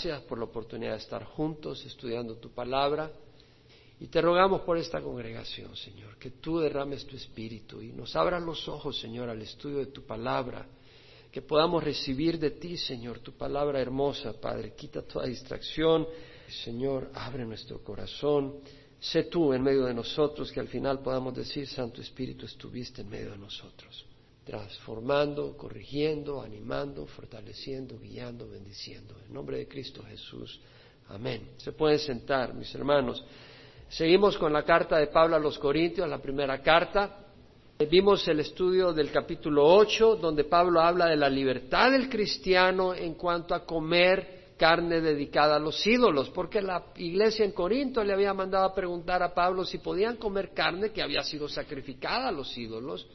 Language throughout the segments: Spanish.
Gracias por la oportunidad de estar juntos estudiando tu palabra. Y te rogamos por esta congregación, Señor, que tú derrames tu espíritu y nos abras los ojos, Señor, al estudio de tu palabra, que podamos recibir de ti, Señor, tu palabra hermosa, Padre. Quita toda distracción, Señor, abre nuestro corazón. Sé tú en medio de nosotros, que al final podamos decir, Santo Espíritu, estuviste en medio de nosotros, transformando, corrigiendo, animando, fortaleciendo, guiando, bendiciendo. En nombre de Cristo Jesús. Amén. Se pueden sentar, mis hermanos. Seguimos con la carta de Pablo a los Corintios, la primera carta. Vimos el estudio del capítulo 8, donde Pablo habla de la libertad del cristiano en cuanto a comer carne dedicada a los ídolos, porque la iglesia en Corinto le había mandado a preguntar a Pablo si podían comer carne que había sido sacrificada a los ídolos.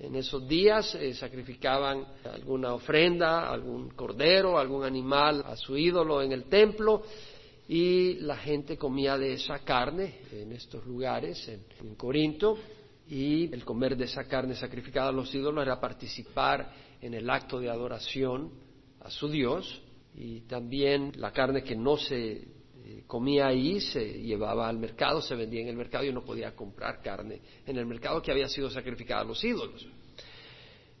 En esos días eh, sacrificaban alguna ofrenda, algún cordero, algún animal a su ídolo en el templo y la gente comía de esa carne en estos lugares, en, Corinto, y el comer de esa carne sacrificada a los ídolos era participar en el acto de adoración a su Dios, y también la carne que no se comía ahí se llevaba al mercado, se vendía en el mercado y uno podía comprar carne en el mercado que había sido sacrificada a los ídolos.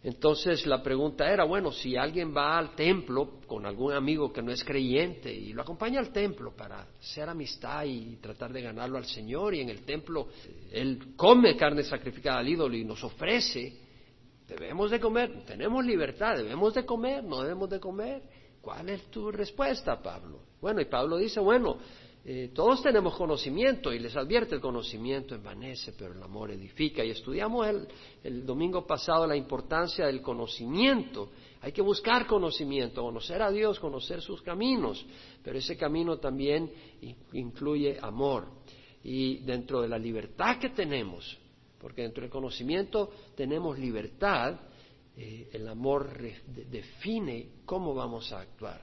Entonces la pregunta era, bueno, si alguien va al templo con algún amigo que no es creyente y lo acompaña al templo para hacer amistad y tratar de ganarlo al Señor y en el templo él come carne sacrificada al ídolo y nos ofrece, debemos de comer, tenemos libertad, debemos de comer, no debemos de comer. ¿Cuál es tu respuesta, Pablo? Bueno, y Pablo dice, bueno, eh, todos tenemos conocimiento y les advierte el conocimiento envanece, pero el amor edifica. Y estudiamos el, domingo pasado la importancia del conocimiento. Hay que buscar conocimiento, conocer a Dios, conocer sus caminos, pero ese camino también incluye amor. Y dentro de la libertad que tenemos, porque dentro del conocimiento tenemos libertad, eh, el amor define cómo vamos a actuar.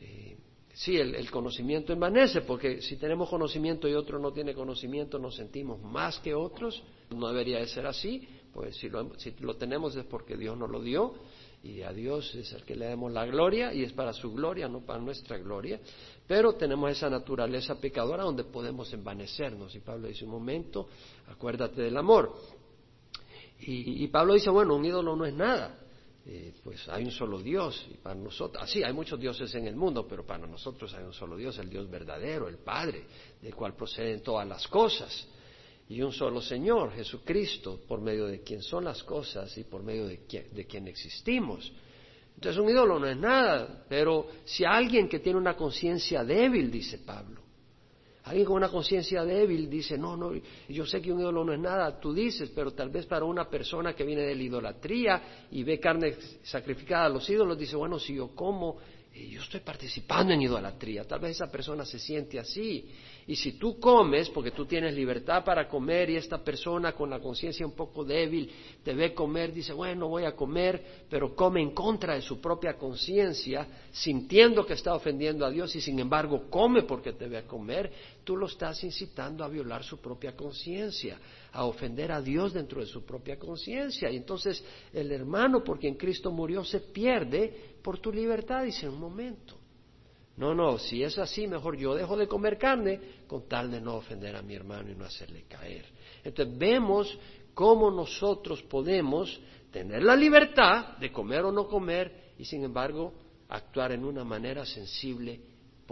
Eh, Sí, el, conocimiento envanece, porque si tenemos conocimiento y otro no tiene conocimiento, nos sentimos más que otros. No debería de ser así, pues si lo, si lo tenemos es porque Dios nos lo dio y a Dios es el que le damos la gloria y es para su gloria, no para nuestra gloria. Pero tenemos esa naturaleza pecadora donde podemos envanecernos. Y Pablo dice un momento, acuérdate del amor. Y Pablo dice, bueno, un ídolo no es nada. Eh, pues hay un solo Dios y para nosotros, así hay muchos dioses en el mundo, pero para nosotros hay un solo Dios, el Dios verdadero, el Padre, del cual proceden todas las cosas, y un solo Señor, Jesucristo, por medio de quien son las cosas y por medio de quien, de quien existimos. Entonces un ídolo no es nada, pero si alguien que tiene una conciencia débil, dice Pablo, Alguien con una conciencia débil dice, no, no, yo sé que un ídolo no es nada, tú dices, pero tal vez para una persona que viene de la idolatría y ve carne sacrificada a los ídolos, dice, bueno, si yo como, yo estoy participando en idolatría. Tal vez esa persona se siente así y si tú comes, porque tú tienes libertad para comer y esta persona con la conciencia un poco débil te ve comer, dice, bueno, voy a comer, pero come en contra de su propia conciencia, sintiendo que está ofendiendo a Dios y sin embargo come porque te ve comer, tú lo estás incitando a violar su propia conciencia, a ofender a Dios dentro de su propia conciencia. Y entonces el hermano por quien Cristo murió se pierde por tu libertad, dice, un momento. No, no, si es así, mejor yo dejo de comer carne con tal de no ofender a mi hermano y no hacerle caer. Entonces vemos cómo nosotros podemos tener la libertad de comer o no comer y sin embargo actuar en una manera sensible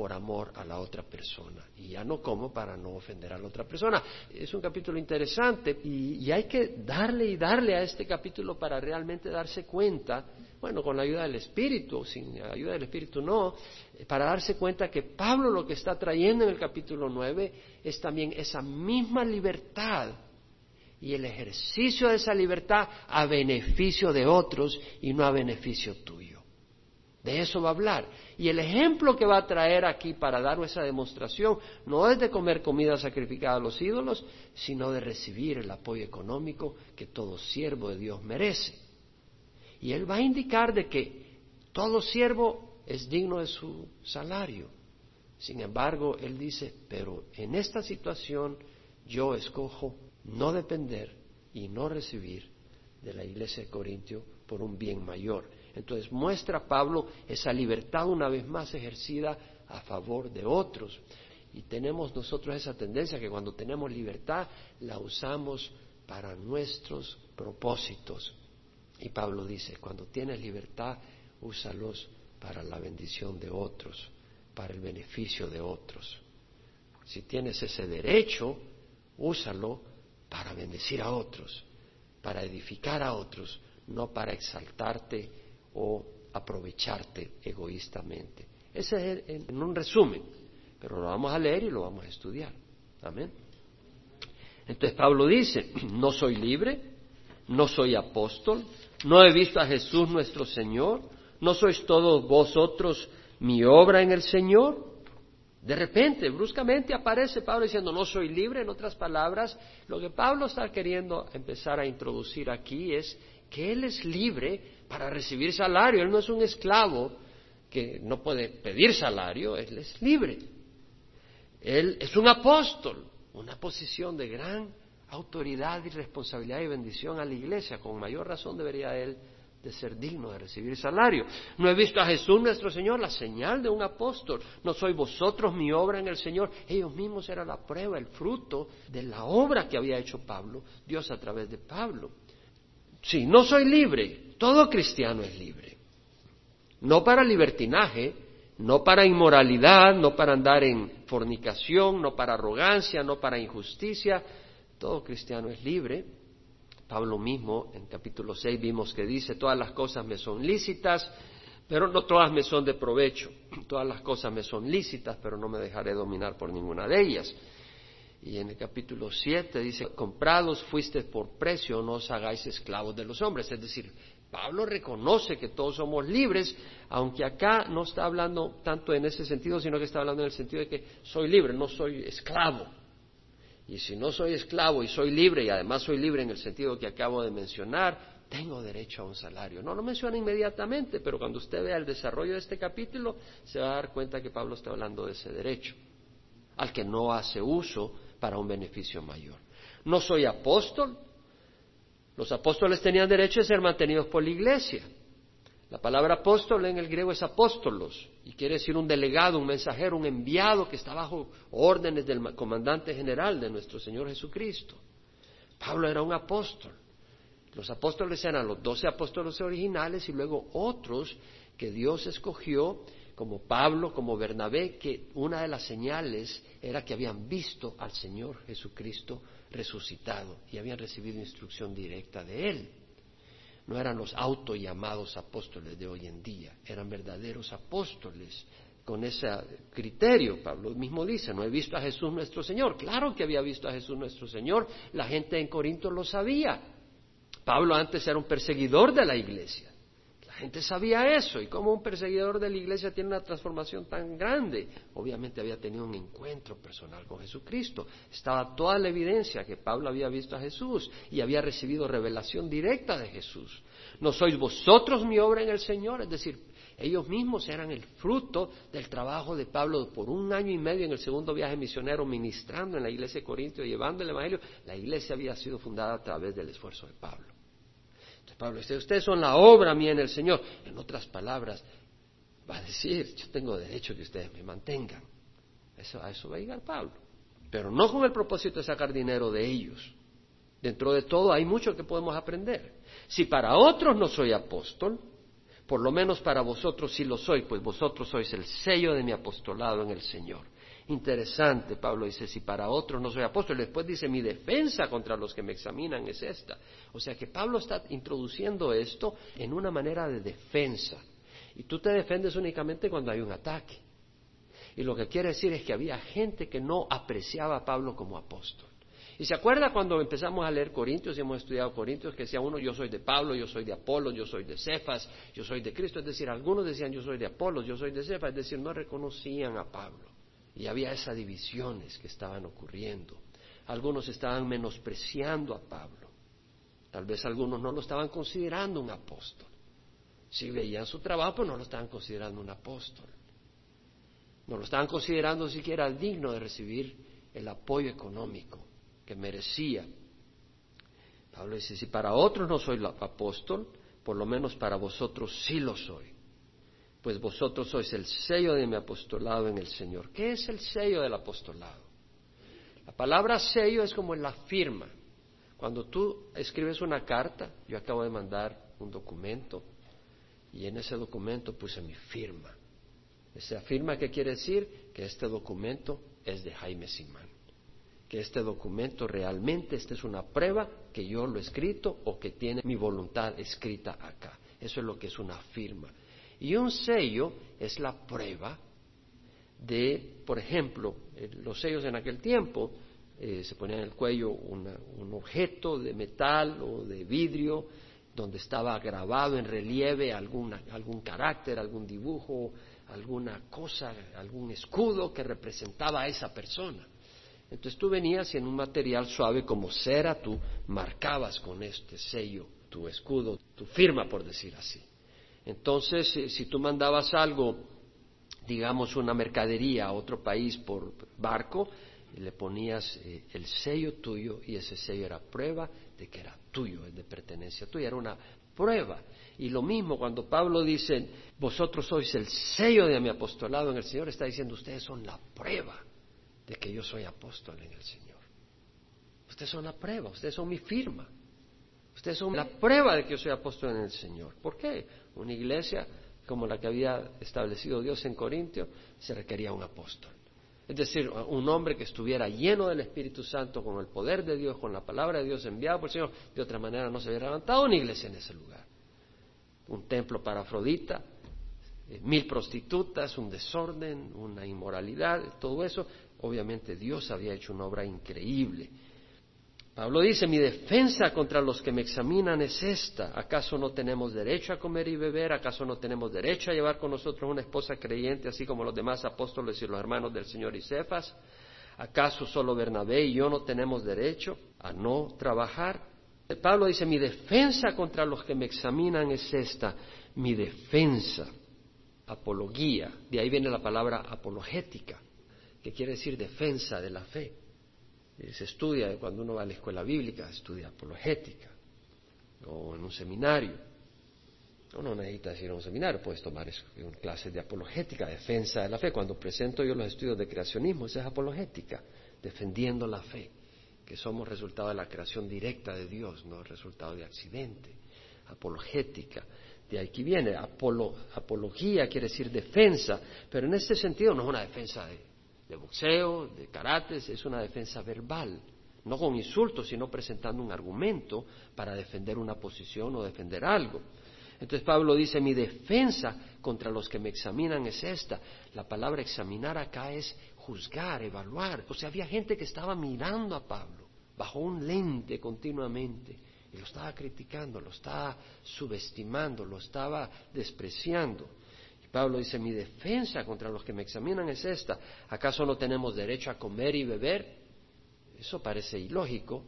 por amor a la otra persona. Y ya no como para no ofender a la otra persona. Es un capítulo interesante y, hay que darle y darle a este capítulo para realmente darse cuenta, bueno, con la ayuda del Espíritu, sin ayuda del Espíritu no, para darse cuenta que Pablo lo que está trayendo en el capítulo 9 es también esa misma libertad y el ejercicio de esa libertad a beneficio de otros y no a beneficio tuyo. De eso va a hablar. Y el ejemplo que va a traer aquí para dar esa demostración no es de comer comida sacrificada a los ídolos, sino de recibir el apoyo económico que todo siervo de Dios merece. Y él va a indicar de que todo siervo es digno de su salario. Sin embargo, él dice, pero en esta situación yo escojo no depender y no recibir de la iglesia de Corintio por un bien mayor. Entonces muestra Pablo esa libertad una vez más ejercida a favor de otros. Y tenemos nosotros esa tendencia que cuando tenemos libertad la usamos para nuestros propósitos. Y Pablo dice, cuando tienes libertad, úsalos para la bendición de otros, para el beneficio de otros. Si tienes ese derecho, úsalo para bendecir a otros, para edificar a otros, no para exaltarte o aprovecharte egoístamente. Ese es en un resumen, pero lo vamos a leer y lo vamos a estudiar. Amén. Entonces Pablo dice, no soy libre, no soy apóstol, no he visto a Jesús nuestro Señor, no sois todos vosotros mi obra en el Señor. De repente, bruscamente aparece Pablo diciendo, no soy libre, en otras palabras, lo que Pablo está queriendo empezar a introducir aquí es que él es libre para recibir salario, él no es un esclavo que no puede pedir salario, él es libre. Él es un apóstol, una posición de gran autoridad y responsabilidad y bendición a la iglesia. Con mayor razón debería él de ser digno de recibir salario. No he visto a Jesús nuestro Señor, la señal de un apóstol. No sois vosotros mi obra en el Señor. Ellos mismos eran la prueba, el fruto de la obra que había hecho Pablo, Dios a través de Pablo. Sí, no soy libre. Todo cristiano es libre. No para libertinaje, no para inmoralidad, no para andar en fornicación, no para arrogancia, no para injusticia. Todo cristiano es libre. Pablo mismo en capítulo 6 vimos que dice, todas las cosas me son lícitas, pero no todas me son de provecho. Todas las cosas me son lícitas, pero no me dejaré dominar por ninguna de ellas. Y en el capítulo 7 dice, comprados fuiste por precio, no os hagáis esclavos de los hombres. Es decir, Pablo reconoce que todos somos libres, aunque acá no está hablando tanto en ese sentido, sino que está hablando en el sentido de que soy libre, no soy esclavo. Y si no soy esclavo y soy libre, y además soy libre en el sentido que acabo de mencionar, tengo derecho a un salario. No lo menciona inmediatamente, pero cuando usted vea el desarrollo de este capítulo, se va a dar cuenta que Pablo está hablando de ese derecho, al que no hace uso para un beneficio mayor. No soy apóstol, los apóstoles tenían derecho a ser mantenidos por la iglesia. La palabra apóstol en el griego es apóstolos y quiere decir un delegado, un mensajero, un enviado que está bajo órdenes del comandante general de nuestro Señor Jesucristo. Pablo era un apóstol. Los apóstoles eran los doce apóstoles originales y luego otros que Dios escogió, como Pablo, como Bernabé, que una de las señales era que habían visto al Señor Jesucristo resucitado y habían recibido instrucción directa de Él. No eran los autollamados apóstoles de hoy en día, eran verdaderos apóstoles con ese criterio. Pablo mismo dice, no he visto a Jesús nuestro Señor. Claro que había visto a Jesús nuestro Señor, la gente en Corinto lo sabía. Pablo antes era un perseguidor de la iglesia gente sabía eso y como un perseguidor de la iglesia tiene una transformación tan grande. Obviamente había tenido un encuentro personal con Jesucristo. Estaba toda la evidencia que Pablo había visto a Jesús y había recibido revelación directa de Jesús. No sois vosotros mi obra en el Señor, es decir, ellos mismos eran el fruto del trabajo de Pablo por un año y medio en el segundo viaje misionero ministrando en la iglesia de Corintio, llevando el Evangelio. La iglesia había sido fundada a través del esfuerzo de Pablo. Pablo dice, ustedes son la obra mía en el Señor. En otras palabras, va a decir, yo tengo derecho que ustedes me mantengan. Eso, a eso va a llegar Pablo. Pero no con el propósito de sacar dinero de ellos. Dentro de todo hay mucho que podemos aprender. Si para otros no soy apóstol, por lo menos para vosotros sí lo soy, pues vosotros sois el sello de mi apostolado en el Señor. Interesante, Pablo dice, si para otros no soy apóstol, después dice, mi defensa contra los que me examinan es esta. O sea que Pablo está introduciendo esto en una manera de defensa. Y tú te defiendes únicamente cuando hay un ataque. Y lo que quiere decir es que había gente que no apreciaba a Pablo como apóstol. Y se acuerda cuando empezamos a leer Corintios y hemos estudiado Corintios que decía uno, yo soy de Pablo, yo soy de Apolo, yo soy de Cefas, yo soy de Cristo. Es decir, algunos decían yo soy de Apolo, yo soy de Cefas, es decir, no reconocían a Pablo. Y había esas divisiones que estaban ocurriendo. Algunos estaban menospreciando a Pablo. Tal vez algunos no lo estaban considerando un apóstol. Si veían su trabajo, pues no lo estaban considerando un apóstol. No lo estaban considerando siquiera digno de recibir el apoyo económico que merecía. Pablo dice, si para otros no soy apóstol, por lo menos para vosotros sí lo soy. Pues vosotros sois el sello de mi apostolado en el Señor. ¿Qué es el sello del apostolado? La palabra sello es como la firma. Cuando tú escribes una carta, yo acabo de mandar un documento y en ese documento puse mi firma. Esa firma, ¿qué quiere decir? Que este documento es de Jaime Simán. Que este documento realmente, esta es una prueba que yo lo he escrito o que tiene mi voluntad escrita acá. Eso es lo que es una firma. Y un sello es la prueba de, por ejemplo, eh, los sellos en aquel tiempo eh, se ponía en el cuello un objeto de metal o de vidrio donde estaba grabado en relieve alguna, algún carácter, algún dibujo, alguna cosa, algún escudo que representaba a esa persona. Entonces tú venías y en un material suave como cera tú marcabas con este sello tu escudo, tu firma por decir así. Entonces si tú mandabas algo, digamos una mercadería a otro país por barco, le ponías eh, el sello tuyo y ese sello era prueba de que era tuyo, de pertenencia tuya, era una prueba. Y lo mismo cuando Pablo dice, vosotros sois el sello de mi apostolado en el Señor, está diciendo, ustedes son la prueba de que yo soy apóstol en el Señor. Ustedes son la prueba, ustedes son mi firma. Ustedes son la prueba de que yo soy apóstol en el Señor. ¿Por qué? Una iglesia como la que había establecido Dios en Corintio, se requería un apóstol. Es decir, un hombre que estuviera lleno del Espíritu Santo, con el poder de Dios, con la palabra de Dios enviada por el Señor, de otra manera no se hubiera levantado una iglesia en ese lugar. Un templo para Afrodita, eh, mil prostitutas, un desorden, una inmoralidad, todo eso, obviamente Dios había hecho una obra increíble. Pablo dice, mi defensa contra los que me examinan es esta. ¿Acaso no tenemos derecho a comer y beber? ¿Acaso no tenemos derecho a llevar con nosotros una esposa creyente, así como los demás apóstoles y los hermanos del Señor y Cefas? ¿Acaso solo Bernabé y yo no tenemos derecho a no trabajar? Pablo dice, mi defensa contra los que me examinan es esta, mi defensa, apología, de ahí viene la palabra apologética, que quiere decir defensa de la fe. Eh, se estudia cuando uno va a la escuela bíblica, estudia apologética o en un seminario. Uno no necesita ir a un seminario, puedes tomar clases de apologética, defensa de la fe. Cuando presento yo los estudios de creacionismo, esa es apologética, defendiendo la fe, que somos resultado de la creación directa de Dios, no resultado de accidente. Apologética, de aquí viene. apología quiere decir defensa, pero en este sentido no es una defensa de, de boxeo, de karate, es una defensa verbal, no con insultos, sino presentando un argumento para defender una posición o defender algo. Entonces Pablo dice, mi defensa contra los que me examinan es esta. La palabra examinar acá es juzgar, evaluar. O sea, había gente que estaba mirando a Pablo bajo un lente continuamente y lo estaba criticando, lo estaba subestimando, lo estaba despreciando. Pablo dice, mi defensa contra los que me examinan es esta. ¿Acaso no tenemos derecho a comer y beber? Eso parece ilógico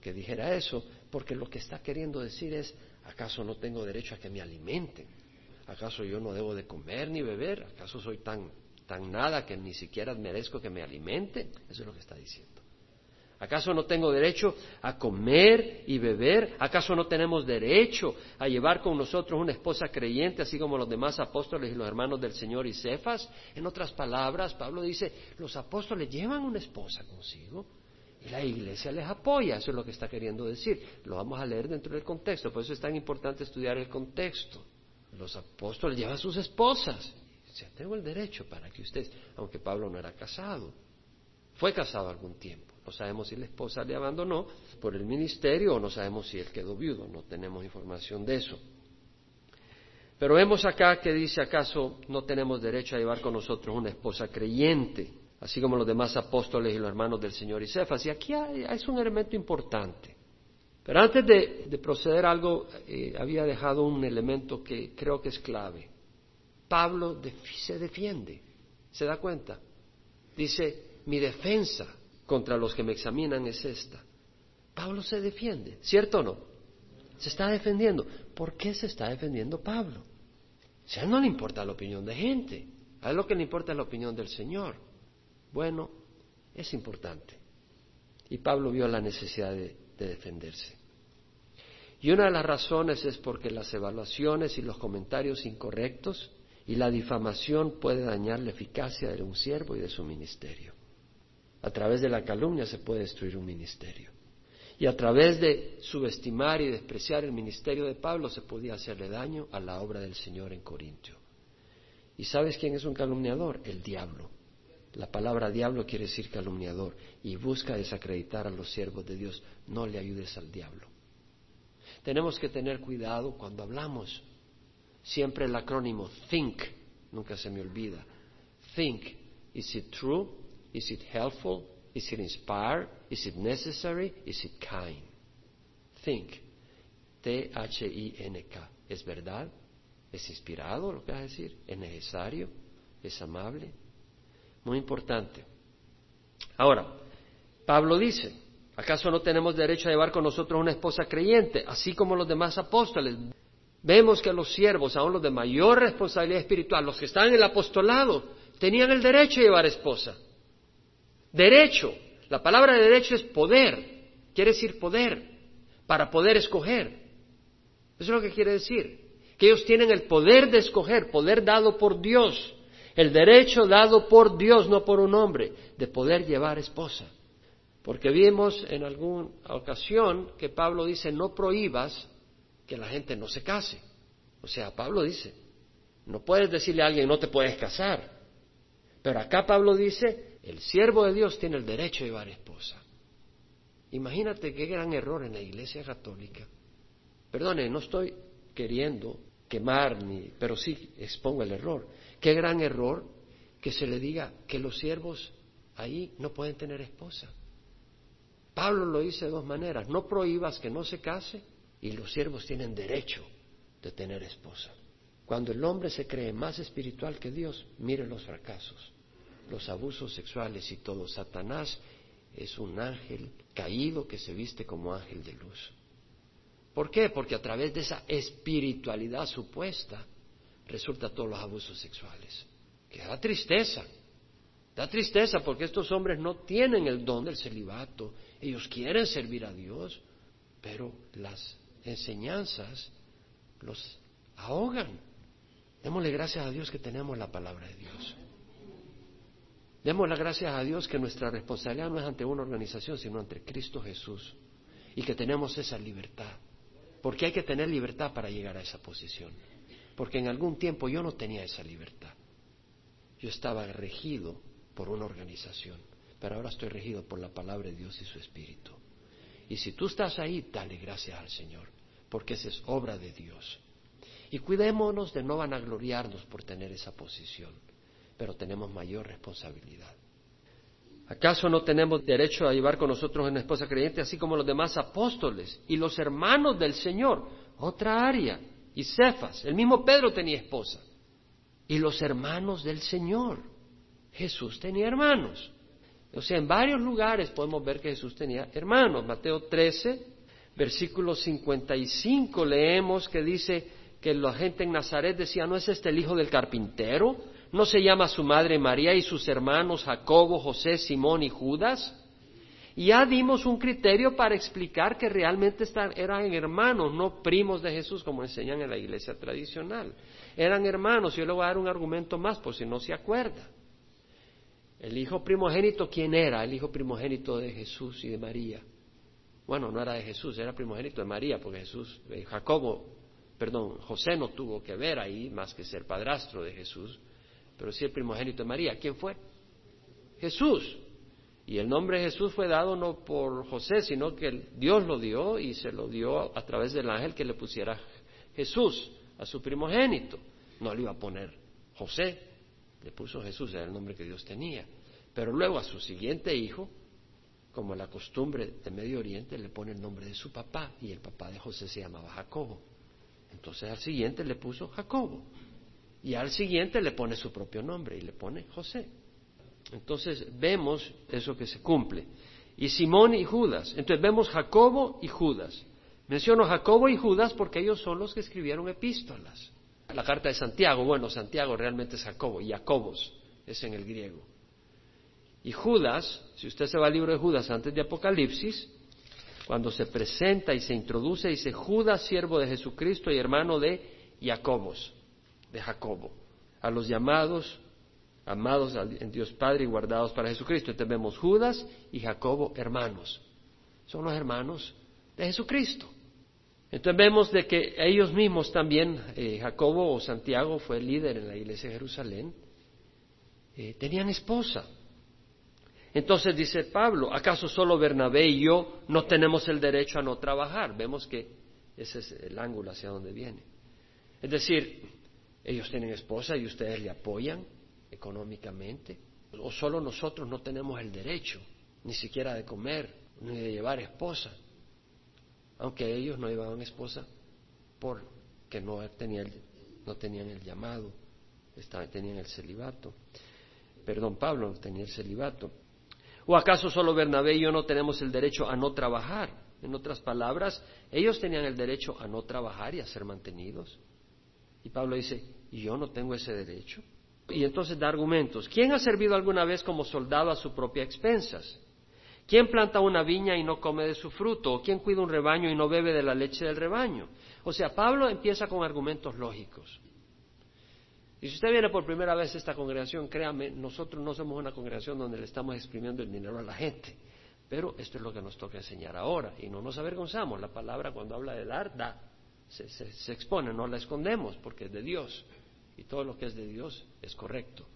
que dijera eso, porque lo que está queriendo decir es, ¿acaso no tengo derecho a que me alimenten? ¿Acaso yo no debo de comer ni beber? ¿Acaso soy tan, tan nada que ni siquiera merezco que me alimente? Eso es lo que está diciendo. ¿Acaso no tengo derecho a comer y beber? ¿Acaso no tenemos derecho a llevar con nosotros una esposa creyente, así como los demás apóstoles y los hermanos del Señor y Cefas? En otras palabras, Pablo dice, los apóstoles llevan una esposa consigo y la iglesia les apoya. Eso es lo que está queriendo decir. Lo vamos a leer dentro del contexto. Por eso es tan importante estudiar el contexto. Los apóstoles llevan sus esposas. Se tengo el derecho para que usted, aunque Pablo no era casado, fue casado algún tiempo. No sabemos si la esposa le abandonó por el ministerio o no sabemos si él quedó viudo, no tenemos información de eso. Pero vemos acá que dice, ¿acaso no tenemos derecho a llevar con nosotros una esposa creyente, así como los demás apóstoles y los hermanos del Señor y Cefas? Y aquí hay, es un elemento importante. Pero antes de, proceder a algo, eh, había dejado un elemento que creo que es clave. Pablo se defiende, ¿se da cuenta? Dice, mi defensa contra los que me examinan es esta. Pablo se defiende, ¿cierto o no? Se está defendiendo. ¿Por qué se está defendiendo Pablo? Si a él no le importa la opinión de gente, a él lo que le importa es la opinión del Señor. Bueno, es importante. Y Pablo vio la necesidad de, de defenderse. Y una de las razones es porque las evaluaciones y los comentarios incorrectos y la difamación puede dañar la eficacia de un siervo y de su ministerio. A través de la calumnia se puede destruir un ministerio. Y a través de subestimar y despreciar el ministerio de Pablo se podía hacerle daño a la obra del Señor en Corintio. ¿Y sabes quién es un calumniador? El diablo. La palabra diablo quiere decir calumniador y busca desacreditar a los siervos de Dios. No le ayudes al diablo. Tenemos que tener cuidado cuando hablamos. Siempre el acrónimo THINK, nunca se me olvida. THINK, is it true? Is it helpful? Is it inspired? Is it necessary? Is it kind? Think. T-H-I-N-K. ¿Es verdad? ¿Es inspirado lo que vas a decir? ¿Es necesario? ¿Es amable? Muy importante. Ahora, Pablo dice, ¿acaso no tenemos derecho a llevar con nosotros una esposa creyente, así como los demás apóstoles? Vemos que los siervos, aún los de mayor responsabilidad espiritual, los que están en el apostolado, tenían el derecho a llevar esposa. Derecho. La palabra de derecho es poder. Quiere decir poder. Para poder escoger. Eso es lo que quiere decir. Que ellos tienen el poder de escoger, poder dado por Dios. El derecho dado por Dios, no por un hombre, de poder llevar esposa. Porque vimos en alguna ocasión que Pablo dice, no prohíbas que la gente no se case. O sea, Pablo dice, no puedes decirle a alguien, no te puedes casar. Pero acá Pablo dice, el siervo de Dios tiene el derecho a llevar esposa. Imagínate qué gran error en la Iglesia Católica. Perdone, no estoy queriendo quemar ni, pero sí expongo el error. Qué gran error que se le diga que los siervos ahí no pueden tener esposa. Pablo lo dice de dos maneras, no prohíbas que no se case y los siervos tienen derecho de tener esposa. Cuando el hombre se cree más espiritual que Dios, mire los fracasos los abusos sexuales y todo. Satanás es un ángel caído que se viste como ángel de luz. ¿Por qué? Porque a través de esa espiritualidad supuesta resulta todos los abusos sexuales. Que da tristeza. Da tristeza porque estos hombres no tienen el don del celibato. Ellos quieren servir a Dios, pero las enseñanzas los ahogan. Démosle gracias a Dios que tenemos la palabra de Dios. Demos las gracias a Dios que nuestra responsabilidad no es ante una organización, sino ante Cristo Jesús. Y que tenemos esa libertad. Porque hay que tener libertad para llegar a esa posición. Porque en algún tiempo yo no tenía esa libertad. Yo estaba regido por una organización. Pero ahora estoy regido por la palabra de Dios y su Espíritu. Y si tú estás ahí, dale gracias al Señor. Porque esa es obra de Dios. Y cuidémonos de no vanagloriarnos por tener esa posición pero tenemos mayor responsabilidad. ¿Acaso no tenemos derecho a llevar con nosotros una esposa creyente, así como los demás apóstoles y los hermanos del Señor? Otra área. Y Cefas, el mismo Pedro tenía esposa. Y los hermanos del Señor. Jesús tenía hermanos. O sea, en varios lugares podemos ver que Jesús tenía hermanos. Mateo 13, versículo 55, leemos que dice que la gente en Nazaret decía, ¿no es este el hijo del carpintero? ¿No se llama su madre María y sus hermanos Jacobo, José, Simón y Judas? Ya dimos un criterio para explicar que realmente eran hermanos, no primos de Jesús como enseñan en la iglesia tradicional. Eran hermanos. Yo le voy a dar un argumento más por si no se acuerda. El hijo primogénito, ¿quién era? El hijo primogénito de Jesús y de María. Bueno, no era de Jesús, era primogénito de María, porque Jesús, eh, Jacobo, perdón, José no tuvo que ver ahí más que ser padrastro de Jesús pero sí el primogénito de María. ¿Quién fue? Jesús. Y el nombre Jesús fue dado no por José, sino que Dios lo dio y se lo dio a través del ángel que le pusiera Jesús a su primogénito. No le iba a poner José, le puso Jesús, era el nombre que Dios tenía. Pero luego a su siguiente hijo, como la costumbre de Medio Oriente, le pone el nombre de su papá y el papá de José se llamaba Jacobo. Entonces al siguiente le puso Jacobo. Y al siguiente le pone su propio nombre y le pone José. Entonces vemos eso que se cumple. Y Simón y Judas. Entonces vemos Jacobo y Judas. Menciono Jacobo y Judas porque ellos son los que escribieron epístolas. La carta de Santiago, bueno, Santiago realmente es Jacobo, y Jacobos es en el griego. Y Judas, si usted se va al libro de Judas antes de Apocalipsis, cuando se presenta y se introduce, dice Judas, siervo de Jesucristo y hermano de Jacobos de Jacobo. a los llamados, amados en Dios Padre y guardados para Jesucristo. Entonces vemos Judas y Jacobo hermanos. Son los hermanos de Jesucristo. Entonces vemos de que ellos mismos también, eh, Jacobo o Santiago fue líder en la iglesia de Jerusalén, eh, tenían esposa. Entonces dice Pablo, ¿acaso solo Bernabé y yo no tenemos el derecho a no trabajar? Vemos que ese es el ángulo hacia donde viene. Es decir, ellos tienen esposa y ustedes le apoyan económicamente. O solo nosotros no tenemos el derecho, ni siquiera de comer, ni de llevar esposa. Aunque ellos no llevaban esposa porque no tenían, no tenían el llamado, tenían el celibato. Perdón, Pablo tenía el celibato. ¿O acaso solo Bernabé y yo no tenemos el derecho a no trabajar? En otras palabras, ellos tenían el derecho a no trabajar y a ser mantenidos. Y Pablo dice, ¿y yo no tengo ese derecho? Y entonces da argumentos. ¿Quién ha servido alguna vez como soldado a su propia expensas? ¿Quién planta una viña y no come de su fruto? ¿O quién cuida un rebaño y no bebe de la leche del rebaño? O sea, Pablo empieza con argumentos lógicos. Y si usted viene por primera vez a esta congregación, créame, nosotros no somos una congregación donde le estamos exprimiendo el dinero a la gente. Pero esto es lo que nos toca enseñar ahora. Y no nos avergonzamos. La palabra cuando habla de dar, da. Se, expone, no la escondemos porque es de Dios. Y todo lo que es de Dios es correcto.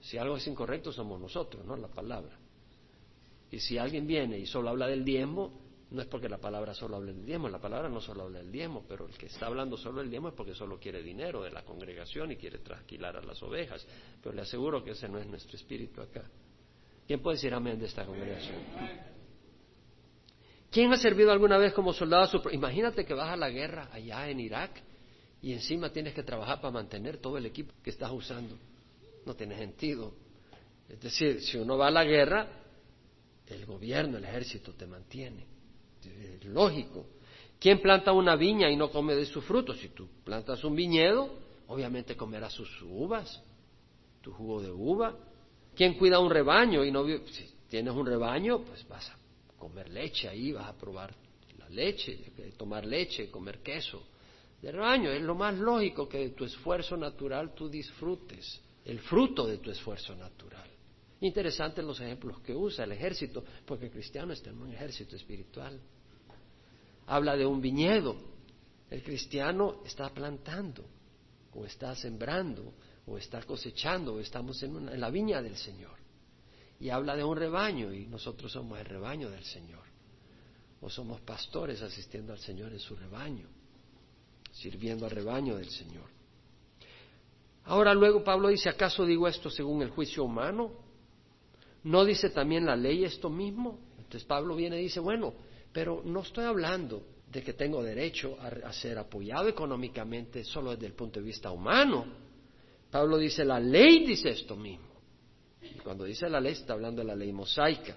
Si algo es incorrecto, somos nosotros, no la palabra. Y si alguien viene y solo habla del diezmo, no es porque la palabra solo hable del diezmo, la palabra no solo habla del diezmo, pero el que está hablando solo del diezmo es porque solo quiere dinero de la congregación y quiere trasquilar a las ovejas. Pero le aseguro que ese no es nuestro espíritu acá. ¿Quién puede decir amén de esta congregación? ¿Quién ha servido alguna vez como soldado? Imagínate que vas a la guerra allá en Irak y encima tienes que trabajar para mantener todo el equipo que estás usando. No tiene sentido. Es decir, si uno va a la guerra, el gobierno, el ejército te mantiene es lógico. ¿Quién planta una viña y no come de su fruto? Si tú plantas un viñedo, obviamente comerás sus uvas, tu jugo de uva. ¿Quién cuida un rebaño y no si tienes un rebaño, pues vas a comer leche ahí, vas a probar la leche, tomar leche, comer queso de rebaño. Es lo más lógico que de tu esfuerzo natural tú disfrutes el fruto de tu esfuerzo natural. Interesantes los ejemplos que usa el ejército, porque el cristiano está en un ejército espiritual. Habla de un viñedo. El cristiano está plantando, o está sembrando, o está cosechando, o estamos en, en la viña del Señor. Y habla de un rebaño, y nosotros somos el rebaño del Señor. O somos pastores asistiendo al Señor en su rebaño, sirviendo al rebaño del Señor. Ahora luego Pablo dice, ¿acaso digo esto según el juicio humano? ¿No dice también la ley esto mismo? Entonces Pablo viene y dice, bueno, pero no estoy hablando de que tengo derecho a, ser apoyado económicamente solo desde el punto de vista humano. Pablo dice, la ley dice esto mismo. Y cuando dice la ley está hablando de la ley mosaica.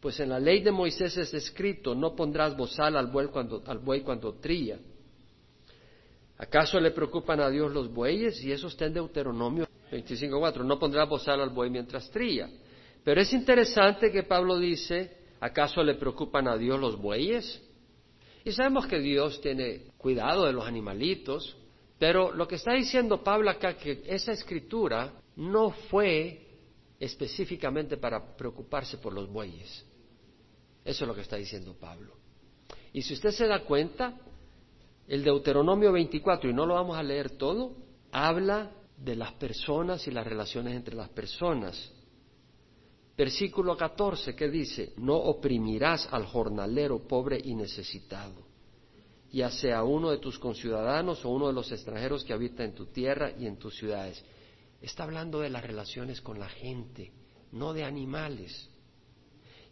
Pues en la ley de Moisés es escrito, no pondrás bozal al buey cuando, al buey cuando trilla. ¿Acaso le preocupan a Dios los bueyes? Y eso está en Deuteronomio 25.4. No pondrás bozal al buey mientras trilla. Pero es interesante que Pablo dice, ¿acaso le preocupan a Dios los bueyes? Y sabemos que Dios tiene cuidado de los animalitos, pero lo que está diciendo Pablo acá, que esa escritura no fue específicamente para preocuparse por los bueyes. Eso es lo que está diciendo Pablo. Y si usted se da cuenta, el Deuteronomio 24, y no lo vamos a leer todo, habla de las personas y las relaciones entre las personas. Versículo 14 que dice, no oprimirás al jornalero pobre y necesitado, ya sea uno de tus conciudadanos o uno de los extranjeros que habita en tu tierra y en tus ciudades. Está hablando de las relaciones con la gente, no de animales.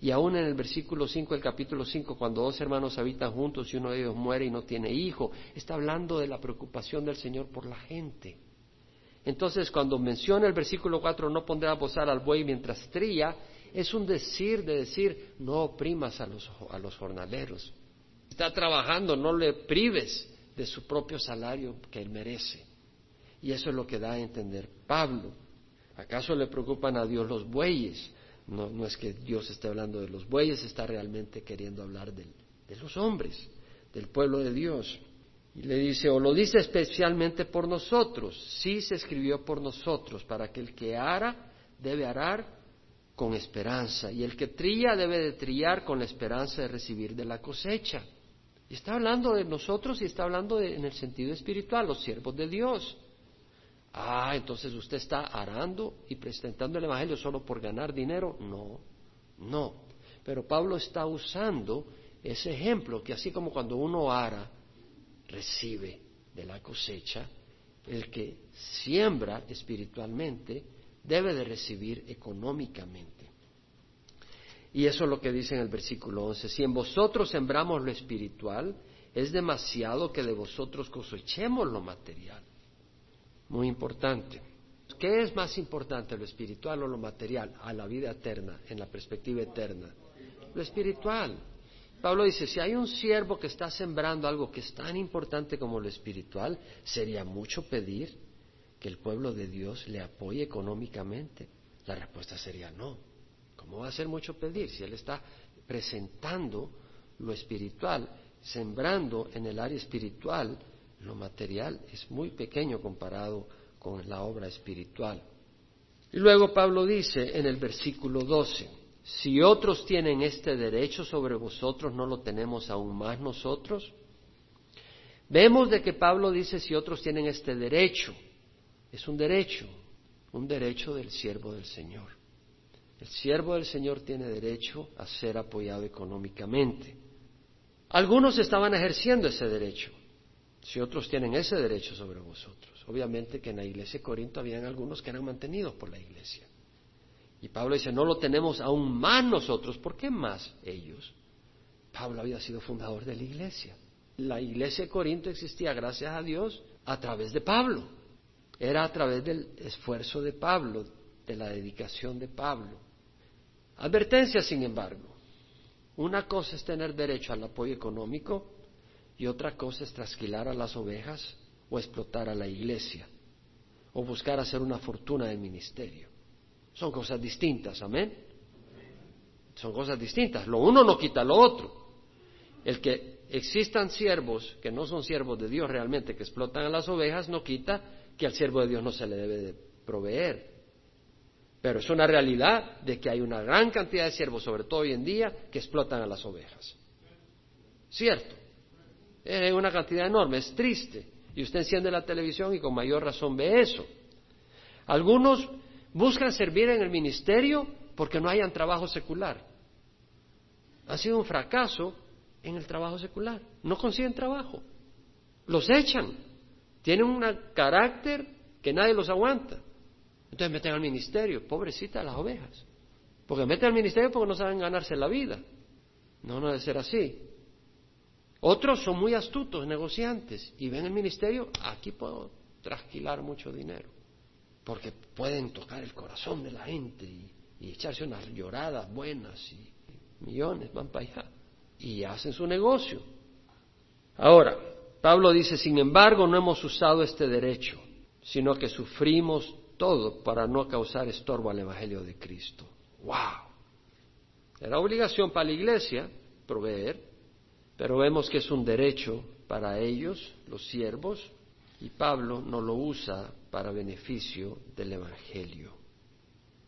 Y aún en el versículo 5 del capítulo 5, cuando dos hermanos habitan juntos y uno de ellos muere y no tiene hijo, está hablando de la preocupación del Señor por la gente. Entonces, cuando menciona el versículo 4, no pondrá bozar al buey mientras trilla, es un decir de decir, no oprimas a los, a los jornaleros. Está trabajando, no le prives de su propio salario que él merece. Y eso es lo que da a entender Pablo. ¿Acaso le preocupan a Dios los bueyes? No, no es que Dios esté hablando de los bueyes, está realmente queriendo hablar de los hombres, del pueblo de Dios. Y le dice, o lo dice especialmente por nosotros. Sí se escribió por nosotros, para que el que ara debe arar con esperanza, y el que trilla debe de trillar con la esperanza de recibir de la cosecha. Y está hablando de nosotros y está hablando en el sentido espiritual, los siervos de Dios. Entonces usted está arando y presentando el Evangelio solo por ganar dinero. No, no. Pero Pablo está usando ese ejemplo, que así como cuando uno ara, recibe de la cosecha, el que siembra espiritualmente debe de recibir económicamente. Y eso es lo que dice en el versículo 11. Si en vosotros sembramos lo espiritual, es demasiado que de vosotros cosechemos lo material. Muy importante. ¿Qué es más importante, lo espiritual o lo material, a la vida eterna, en la perspectiva eterna? Lo espiritual. Pablo dice, si hay un siervo que está sembrando algo que es tan importante como lo espiritual, sería mucho pedir que el pueblo de Dios le apoye económicamente. La respuesta sería no. ¿Cómo va a ser mucho pedir si él está presentando lo espiritual, sembrando en el área espiritual? Lo material es muy pequeño comparado con la obra espiritual. Y luego Pablo dice en el versículo 12, si otros tienen este derecho sobre vosotros, ¿no lo tenemos aún más nosotros? Vemos de que Pablo dice si otros tienen este derecho. Es un derecho, un derecho del siervo del Señor. El siervo del Señor tiene derecho a ser apoyado económicamente. Algunos estaban ejerciendo ese derecho, si otros tienen ese derecho sobre vosotros. Obviamente que en la iglesia de Corinto habían algunos que eran mantenidos por la iglesia. Y Pablo dice, no lo tenemos aún más nosotros. ¿Por qué más ellos? Pablo había sido fundador de la iglesia. La iglesia de Corinto existía, gracias a Dios, a través de Pablo. Era a través del esfuerzo de Pablo, de la dedicación de Pablo. Advertencia, sin embargo. Una cosa es tener derecho al apoyo económico y otra cosa es trasquilar a las ovejas o explotar a la iglesia o buscar hacer una fortuna de ministerio. Son cosas distintas, amén. Son cosas distintas. Lo uno no quita lo otro. El que existan siervos que no son siervos de Dios realmente, que explotan a las ovejas, no quita que al siervo de Dios no se le debe de proveer. Pero es una realidad de que hay una gran cantidad de siervos, sobre todo hoy en día, que explotan a las ovejas. ¿Cierto? Es una cantidad enorme, es triste. Y usted enciende la televisión y con mayor razón ve eso. Algunos buscan servir en el ministerio porque no hayan trabajo secular. Ha sido un fracaso en el trabajo secular. No consiguen trabajo. Los echan. Tienen un carácter que nadie los aguanta. Entonces meten al ministerio. Pobrecita las ovejas. Porque meten al ministerio porque no saben ganarse la vida. No, no debe ser así. Otros son muy astutos, negociantes, y ven el ministerio, aquí puedo trasquilar mucho dinero porque pueden tocar el corazón de la gente y, echarse unas lloradas buenas y millones van para allá y hacen su negocio. Ahora, Pablo dice, sin embargo, no hemos usado este derecho, sino que sufrimos todo para no causar estorbo al Evangelio de Cristo. ¡Wow! Era obligación para la iglesia proveer, pero vemos que es un derecho para ellos, los siervos, y Pablo no lo usa para beneficio del Evangelio.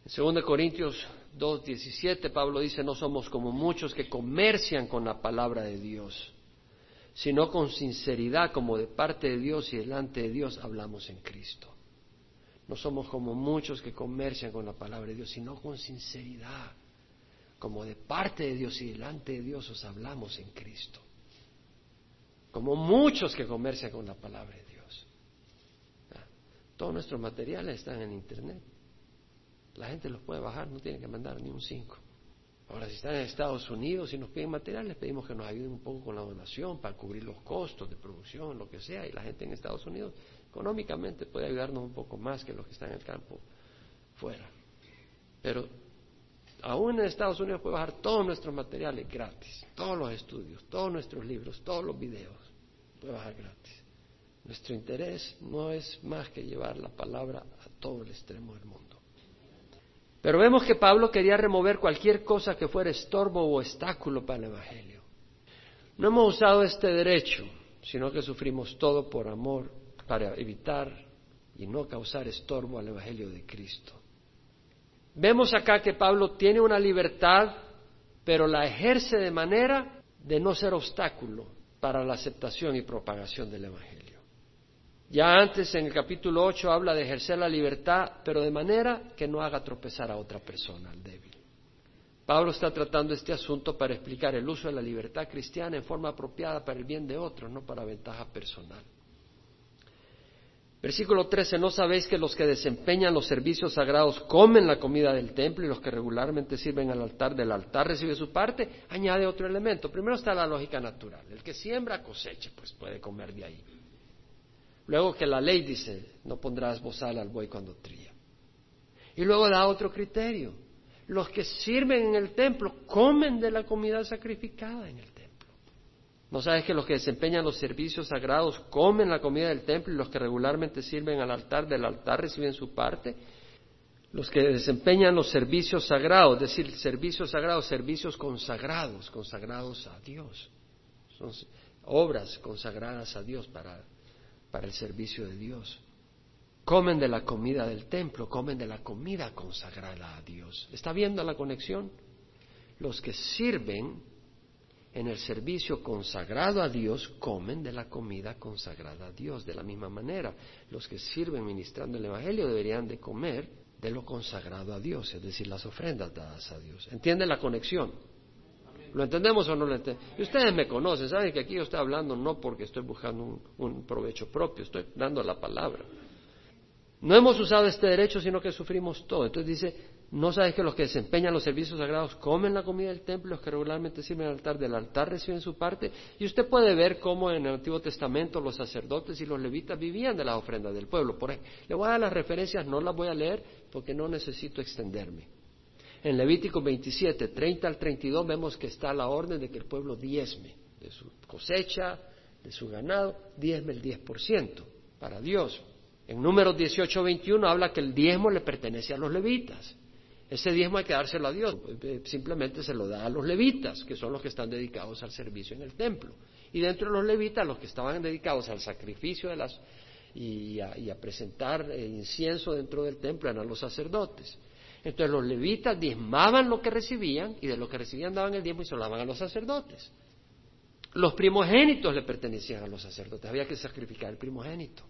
En 2 Corintios 2.17 Pablo dice, no somos como muchos que comercian con la palabra de Dios, sino con sinceridad, como de parte de Dios y delante de Dios hablamos en Cristo. No somos como muchos que comercian con la palabra de Dios, sino con sinceridad, como de parte de Dios y delante de Dios os hablamos en Cristo. Como muchos que comercian con la palabra de Dios. Todos nuestros materiales están en Internet. La gente los puede bajar, no tiene que mandar ni un cinco. Ahora, si están en Estados Unidos y nos piden materiales, pedimos que nos ayuden un poco con la donación para cubrir los costos de producción, lo que sea. Y la gente en Estados Unidos económicamente puede ayudarnos un poco más que los que están en el campo fuera. Pero aún en Estados Unidos puede bajar todos nuestros materiales gratis, todos los estudios, todos nuestros libros, todos los videos, puede bajar gratis. Nuestro interés no es más que llevar la palabra a todo el extremo del mundo. Pero vemos que Pablo quería remover cualquier cosa que fuera estorbo o obstáculo para el Evangelio. No hemos usado este derecho sino que sufrimos todo por amor para evitar y no causar estorbo al Evangelio de Cristo. Vemos acá que Pablo tiene una libertad, pero la ejerce de manera de no ser obstáculo para la aceptación y propagación del Evangelio. Ya antes en el capítulo 8 habla de ejercer la libertad, pero de manera que no haga tropezar a otra persona, al débil. Pablo está tratando este asunto para explicar el uso de la libertad cristiana en forma apropiada para el bien de otros, no para ventaja personal. Versículo 13, ¿no sabéis que los que desempeñan los servicios sagrados comen la comida del templo y los que regularmente sirven al altar del altar reciben su parte? Añade otro elemento. Primero está la lógica natural. El que siembra cosecha, pues puede comer de ahí. Luego que la ley dice, no pondrás bozal al buey cuando trilla. Y luego da otro criterio los que sirven en el templo comen de la comida sacrificada en el templo. ¿No sabes que los que desempeñan los servicios sagrados comen la comida del templo y los que regularmente sirven al altar del altar reciben su parte? Los que desempeñan los servicios sagrados, es decir, servicios sagrados, servicios consagrados, consagrados a Dios. Son obras consagradas a Dios para, para el servicio de Dios comen de la comida del templo, comen de la comida consagrada a Dios. ¿Está viendo la conexión? Los que sirven en el servicio consagrado a Dios comen de la comida consagrada a Dios. De la misma manera, los que sirven ministrando el Evangelio deberían de comer de lo consagrado a Dios, es decir, las ofrendas dadas a Dios. ¿Entiende la conexión? ¿Lo entendemos o no lo entendemos? Y ustedes me conocen, saben que aquí yo estoy hablando no porque estoy buscando un, un provecho propio, estoy dando la palabra. No hemos usado este derecho, sino que sufrimos todo. Entonces dice, ¿no sabes que los que desempeñan los servicios sagrados comen la comida del templo, los que regularmente sirven al altar del altar reciben su parte? Y usted puede ver cómo en el Antiguo Testamento los sacerdotes y los levitas vivían de las ofrendas del pueblo. Por le voy a dar las referencias, no las voy a leer porque no necesito extenderme. En Levítico 27, 30 al 32 vemos que está la orden de que el pueblo diezme de su cosecha, de su ganado, diezme el 10% para Dios. En números 18, 21 habla que el diezmo le pertenece a los levitas. Ese diezmo hay que dárselo a Dios, eh, simplemente se lo da a los levitas, que son los que están dedicados al servicio en el templo. Y dentro de los levitas, los que estaban dedicados al sacrificio de las, y, a, presentar eh, incienso dentro del templo eran los sacerdotes. Entonces los levitas diezmaban lo que recibían y de lo que recibían daban el diezmo y se lo daban a los sacerdotes. Los primogénitos le pertenecían a los sacerdotes, había que sacrificar el primogénito.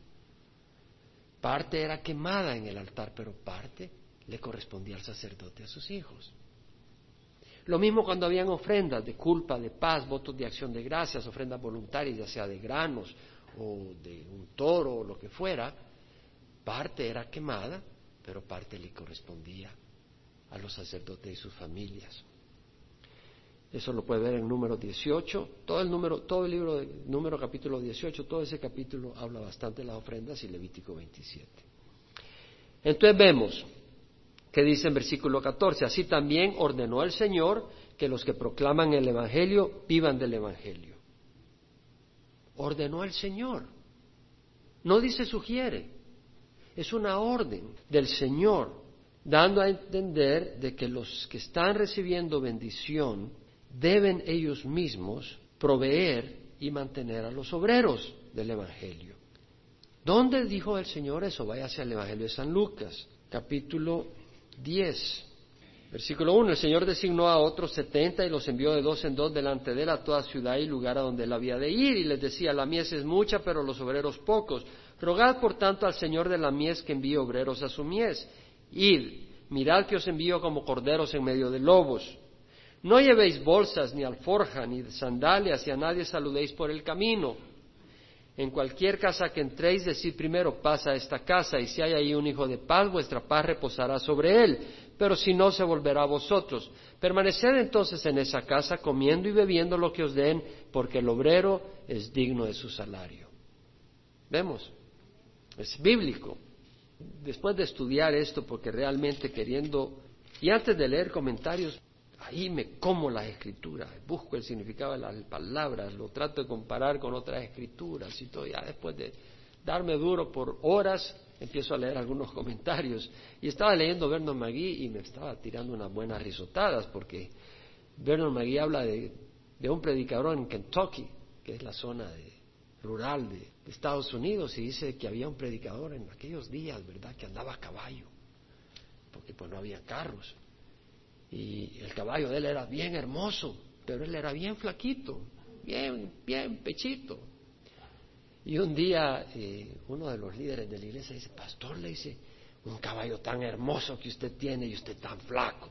Parte era quemada en el altar, pero parte le correspondía al sacerdote, a sus hijos. Lo mismo cuando habían ofrendas de culpa, de paz, votos de acción de gracias, ofrendas voluntarias, ya sea de granos o de un toro o lo que fuera, parte era quemada, pero parte le correspondía a los sacerdotes y sus familias. Eso lo puede ver en número 18. Todo el, número, todo el libro de número capítulo 18, todo ese capítulo habla bastante de las ofrendas y Levítico 27. Entonces vemos que dice en versículo 14, así también ordenó el Señor que los que proclaman el Evangelio vivan del Evangelio. Ordenó el Señor. No dice sugiere. Es una orden del Señor, dando a entender de que los que están recibiendo bendición deben ellos mismos proveer y mantener a los obreros del Evangelio. ¿Dónde dijo el Señor eso? Hacia el Evangelio de San Lucas, capítulo 10, versículo 1. El Señor designó a otros setenta y los envió de dos en dos delante de él a toda ciudad y lugar a donde él había de ir. Y les decía, la mies es mucha, pero los obreros pocos. Rogad, por tanto, al Señor de la mies que envíe obreros a su mies. Id, mirad que os envío como corderos en medio de lobos. No llevéis bolsas, ni alforja, ni sandalias, y a nadie saludéis por el camino. En cualquier casa que entréis, decid primero, pasa a esta casa, y si hay ahí un hijo de paz, vuestra paz reposará sobre él, pero si no, se volverá a vosotros. Permaneced entonces en esa casa, comiendo y bebiendo lo que os den, porque el obrero es digno de su salario. ¿Vemos? Es bíblico. Después de estudiar esto, porque realmente queriendo, y antes de leer comentarios, ahí me como las escrituras, busco el significado de las palabras, lo trato de comparar con otras escrituras y todo. Ya después de darme duro por horas, empiezo a leer algunos comentarios. Y estaba leyendo Vernon McGee y me estaba tirando unas buenas risotadas porque Vernon McGee habla de, un predicador en Kentucky, que es la zona de, rural de, Estados Unidos y dice que había un predicador en aquellos días, ¿verdad?, que andaba a caballo, porque pues no había carros. Y el caballo de él era bien hermoso, pero él era bien flaquito, bien, bien pechito. Y un día eh, uno de los líderes de la iglesia dice, pastor, le dice, un caballo tan hermoso que usted tiene y usted tan flaco.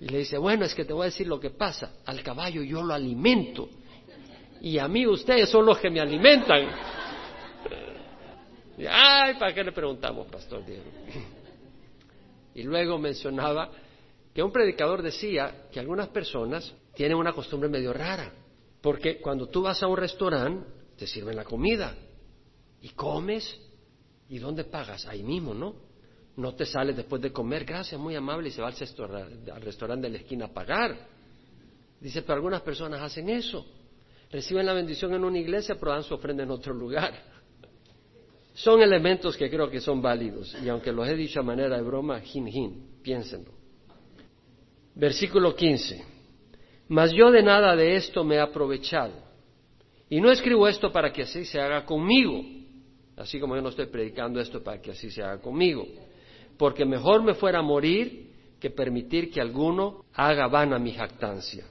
Y le dice, bueno, es que te voy a decir lo que pasa, al caballo yo lo alimento y a mí ustedes son los que me alimentan. Ay, ¿para qué le preguntamos, Pastor Diego? Y luego mencionaba que un predicador decía que algunas personas tienen una costumbre medio rara, porque cuando tú vas a un restaurante, te sirven la comida y comes, ¿y dónde pagas? Ahí mismo, ¿no? No te sales después de comer, gracias, muy amable, y se va al restaurante de la esquina a pagar. Dice, pero algunas personas hacen eso reciben la bendición en una iglesia, pero dan su ofrenda en otro lugar. Son elementos que creo que son válidos, y aunque los he dicho a manera de broma, hin hin, piénsenlo. Versículo 15. Mas yo de nada de esto me he aprovechado. Y no escribo esto para que así se haga conmigo, así como yo no estoy predicando esto para que así se haga conmigo, porque mejor me fuera morir que permitir que alguno haga vana mi jactancia.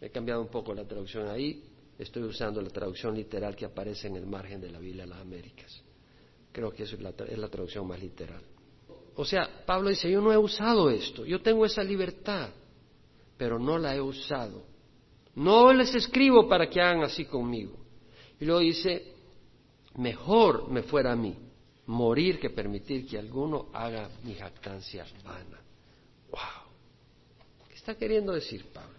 He cambiado un poco la traducción ahí, Estoy usando la traducción literal que aparece en el margen de la Biblia de las Américas. Creo que es la, es la traducción más literal. O sea, Pablo dice, yo no he usado esto, yo tengo esa libertad, pero no la he usado. No les escribo para que hagan así conmigo. Y luego dice, mejor me fuera a mí morir que permitir que alguno haga mi jactancia vana. ¡Wow! ¿Qué está queriendo decir Pablo?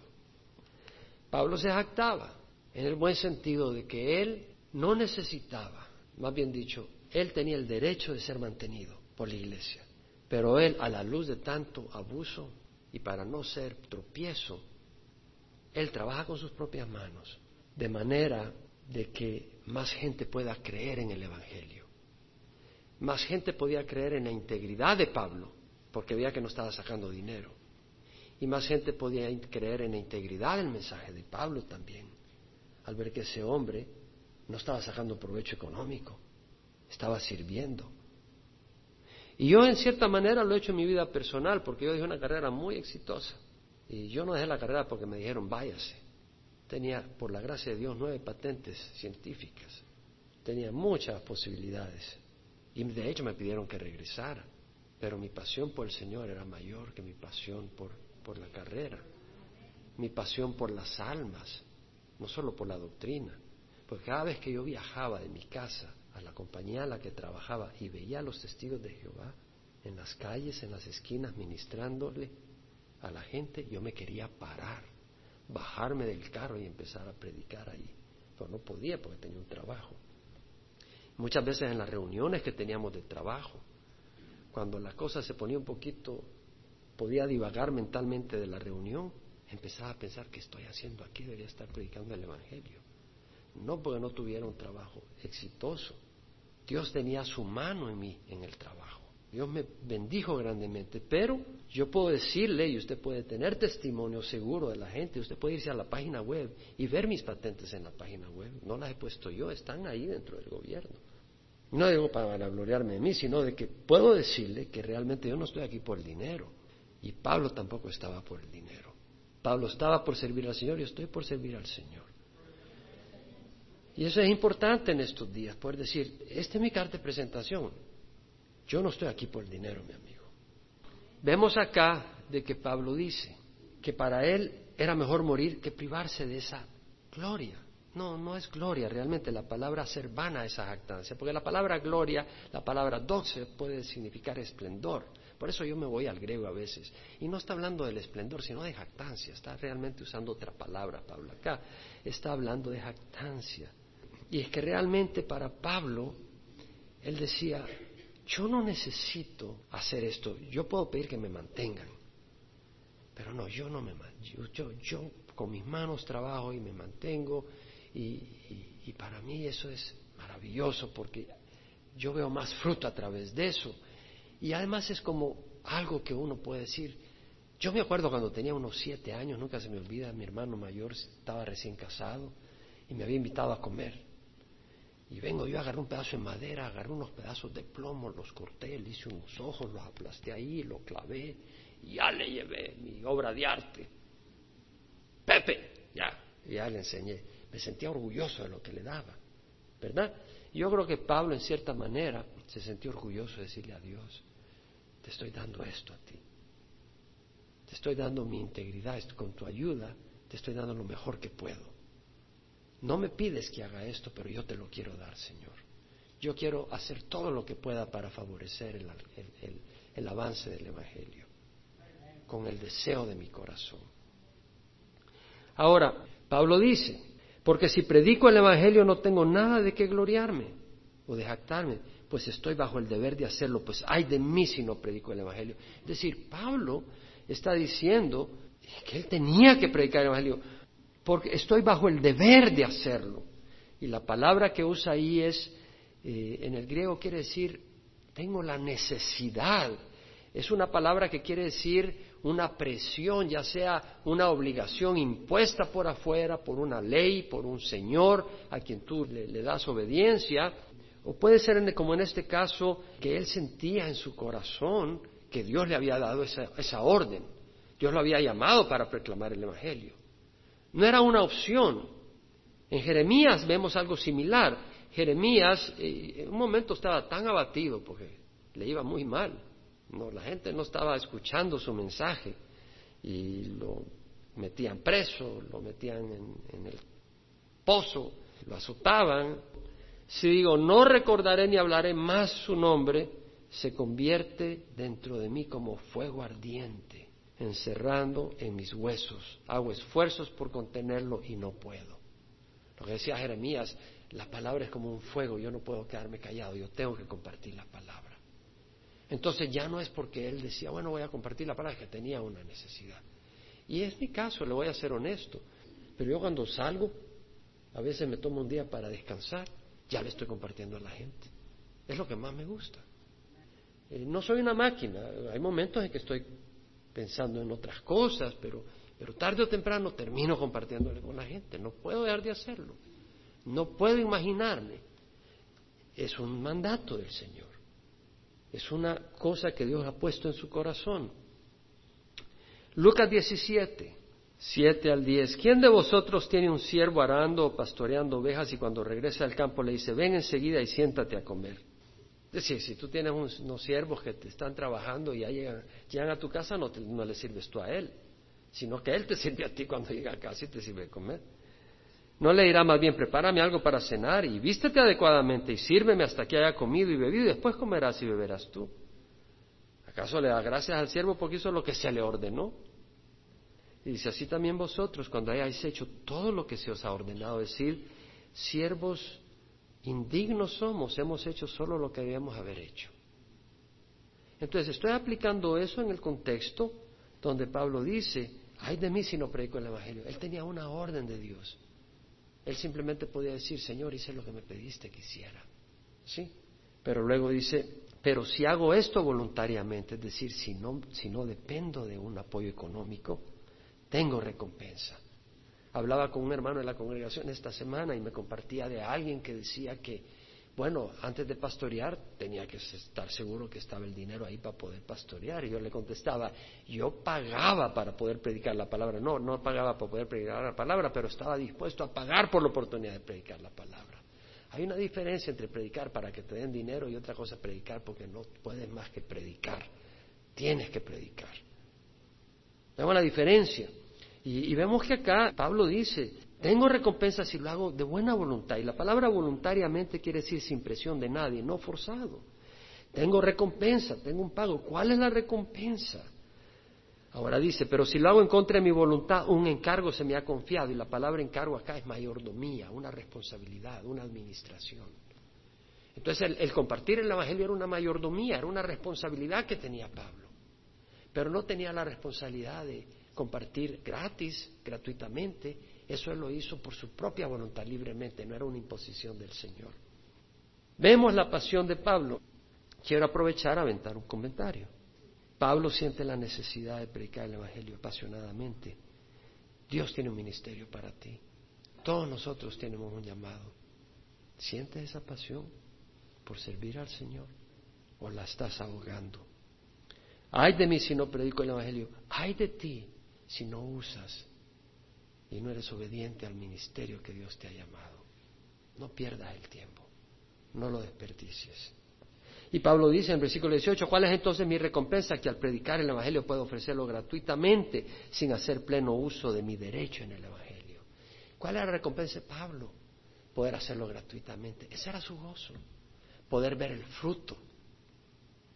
Pablo se jactaba en el buen sentido de que él no necesitaba, más bien dicho, él tenía el derecho de ser mantenido por la iglesia, pero él, a la luz de tanto abuso y para no ser tropiezo, él trabaja con sus propias manos, de manera de que más gente pueda creer en el Evangelio. Más gente podía creer en la integridad de Pablo, porque veía que no estaba sacando dinero. Y más gente podía creer en la integridad del mensaje de Pablo también al ver que ese hombre no estaba sacando provecho económico, estaba sirviendo. Y yo en cierta manera lo he hecho en mi vida personal, porque yo dejé una carrera muy exitosa. Y yo no dejé la carrera porque me dijeron váyase. Tenía, por la gracia de Dios, nueve patentes científicas. Tenía muchas posibilidades. Y de hecho me pidieron que regresara. Pero mi pasión por el Señor era mayor que mi pasión por, por la carrera. Mi pasión por las almas no solo por la doctrina, porque cada vez que yo viajaba de mi casa a la compañía a la que trabajaba y veía a los testigos de Jehová en las calles, en las esquinas, ministrándole a la gente, yo me quería parar, bajarme del carro y empezar a predicar ahí. Pero no podía porque tenía un trabajo. Muchas veces en las reuniones que teníamos de trabajo, cuando la cosa se ponía un poquito, podía divagar mentalmente de la reunión, empezaba a pensar, ¿qué estoy haciendo aquí? Debería estar predicando el Evangelio. No porque no tuviera un trabajo exitoso. Dios tenía su mano en mí en el trabajo. Dios me bendijo grandemente, pero yo puedo decirle, y usted puede tener testimonio seguro de la gente, usted puede irse a la página web y ver mis patentes en la página web. No las he puesto yo, están ahí dentro del gobierno. No digo para gloriarme de mí, sino de que puedo decirle que realmente yo no estoy aquí por el dinero. Y Pablo tampoco estaba por el dinero. Pablo estaba por servir al Señor y estoy por servir al Señor. Y eso es importante en estos días, poder decir, esta es mi carta de presentación. Yo no estoy aquí por el dinero, mi amigo. Vemos acá de que Pablo dice que para él era mejor morir que privarse de esa gloria. No, no es gloria, realmente la palabra ser vana esa jactancia, porque la palabra gloria, la palabra doxe puede significar esplendor. Por eso yo me voy al griego a veces. Y no está hablando del esplendor, sino de jactancia. Está realmente usando otra palabra, Pablo. Acá está hablando de jactancia. Y es que realmente para Pablo, él decía, yo no necesito hacer esto. Yo puedo pedir que me mantengan. Pero no, yo no me mantengo. Yo, yo, con mis manos trabajo y me mantengo. y para mí eso es maravilloso porque yo veo más fruto a través de eso. Y además es como algo que uno puede decir. Yo me acuerdo cuando tenía unos siete años, nunca se me olvida, mi hermano mayor estaba recién casado y me había invitado a comer. Y vengo yo, agarré un pedazo de madera, agarré unos pedazos de plomo, los corté, le hice unos ojos, los aplasté ahí, lo clavé y ya le llevé mi obra de arte. Pepe, ya, ya le enseñé. Me sentía orgulloso de lo que le daba, ¿verdad? Yo creo que Pablo, en cierta manera, se sentía orgulloso de decirle a Dios, te estoy dando esto a ti. Te estoy dando mi integridad, con tu ayuda, te estoy dando lo mejor que puedo. No me pides que haga esto, pero yo te lo quiero dar, Señor. Yo quiero hacer todo lo que pueda para favorecer el, avance del Evangelio, con el deseo de mi corazón. Ahora, Pablo dice, porque si predico el Evangelio no tengo nada de qué gloriarme o de jactarme, pues estoy bajo el deber de hacerlo, pues ay de mí si no predico el Evangelio. Es decir, Pablo está diciendo que él tenía que predicar el Evangelio, porque estoy bajo el deber de hacerlo. Y la palabra que usa ahí es, eh, en el griego quiere decir, tengo la necesidad. Es una palabra que quiere decir una presión, ya sea una obligación impuesta por afuera, por una ley, por un señor a quien tú le, das obediencia, o puede ser como en este caso que él sentía en su corazón que Dios le había dado esa orden. Dios lo había llamado para proclamar el Evangelio. No era una opción. En Jeremías vemos algo similar. Jeremías eh, en un momento estaba tan abatido porque le iba muy mal. La gente no estaba escuchando su mensaje y lo metían preso, lo metían en, en el pozo, lo azotaban. Si digo, no recordaré ni hablaré más su nombre, se convierte dentro de mí como fuego ardiente encerrando en mis huesos. Hago esfuerzos por contenerlo y no puedo. Lo que decía Jeremías, la palabra es como un fuego, yo no puedo quedarme callado, yo tengo que compartir la palabra. Entonces ya no es porque él decía, bueno, voy a compartir la palabra, que tenía una necesidad. Y es mi caso, le voy a ser honesto. Pero yo cuando salgo, a veces me tomo un día para descansar, ya le estoy compartiendo a la gente. Es lo que más me gusta. Eh, no soy una máquina, hay momentos en que estoy pensando en otras cosas, pero, pero tarde o temprano termino compartiéndole con la gente. No puedo dejar de hacerlo. No puedo imaginarme. Es un mandato del Señor. Es una cosa que Dios ha puesto en su corazón. Lucas 17, 7 al 10. ¿Quién de vosotros tiene un siervo arando o pastoreando ovejas y cuando regresa al campo le dice, ven enseguida y siéntate a comer? Decir, si tú tienes unos siervos que te están trabajando y ya llegan, llegan a tu casa, no, no le sirves tú a él, sino que él te sirve a ti cuando llega a casa y te sirve de comer. No le dirá más bien, prepárame algo para cenar y vístete adecuadamente y sírveme hasta que haya comido y bebido y después comerás y beberás tú. ¿Acaso le da gracias al siervo porque hizo lo que se le ordenó? Y dice, así también vosotros, cuando hayáis hecho todo lo que se os ha ordenado, decir, siervos Indignos somos, hemos hecho solo lo que debíamos haber hecho. Entonces, estoy aplicando eso en el contexto donde Pablo dice, ay de mí si no predico el Evangelio. Él tenía una orden de Dios. Él simplemente podía decir, Señor, hice lo que me pediste que hiciera. ¿Sí? Pero luego dice, pero si hago esto voluntariamente, es decir, si no, si no dependo de un apoyo económico, tengo recompensa. Hablaba con un hermano de la congregación esta semana y me compartía de alguien que decía que, bueno, antes de pastorear tenía que estar seguro que estaba el dinero ahí para poder pastorear. Y yo le contestaba, yo pagaba para poder predicar la palabra. No, no pagaba para poder predicar la palabra, pero estaba dispuesto a pagar por la oportunidad de predicar la palabra. Hay una diferencia entre predicar para que te den dinero y otra cosa predicar porque no puedes más que predicar. Tienes que predicar. Tengo la diferencia. Y, vemos que acá Pablo dice, tengo recompensa si lo hago de buena voluntad. Y la palabra voluntariamente quiere decir sin presión de nadie, no forzado. Tengo recompensa, tengo un pago. ¿Cuál es la recompensa? Ahora dice, pero si lo hago en contra de mi voluntad, un encargo se me ha confiado. Y la palabra encargo acá es mayordomía, una responsabilidad, una administración. Entonces el compartir el Evangelio era una mayordomía, era una responsabilidad que tenía Pablo. Pero no tenía la responsabilidad de compartir gratis, gratuitamente. Eso lo hizo por su propia voluntad libremente, no era una imposición del Señor. Vemos la pasión de Pablo. Quiero aprovechar a aventar un comentario. Pablo siente la necesidad de predicar el Evangelio apasionadamente. Dios tiene un ministerio para ti. Todos nosotros tenemos un llamado. ¿Sientes esa pasión por servir al Señor? ¿O la estás ahogando? Ay de mí si no predico el Evangelio. Ay de ti si no usas y no eres obediente al ministerio que Dios te ha llamado. No pierdas el tiempo. No lo desperdicies. Y Pablo dice en versículo 18, ¿cuál es entonces mi recompensa? Que al predicar el Evangelio puedo ofrecerlo gratuitamente sin hacer pleno uso de mi derecho en el Evangelio. ¿Cuál es la recompensa de Pablo? Poder hacerlo gratuitamente. Ese era su gozo. Poder ver el fruto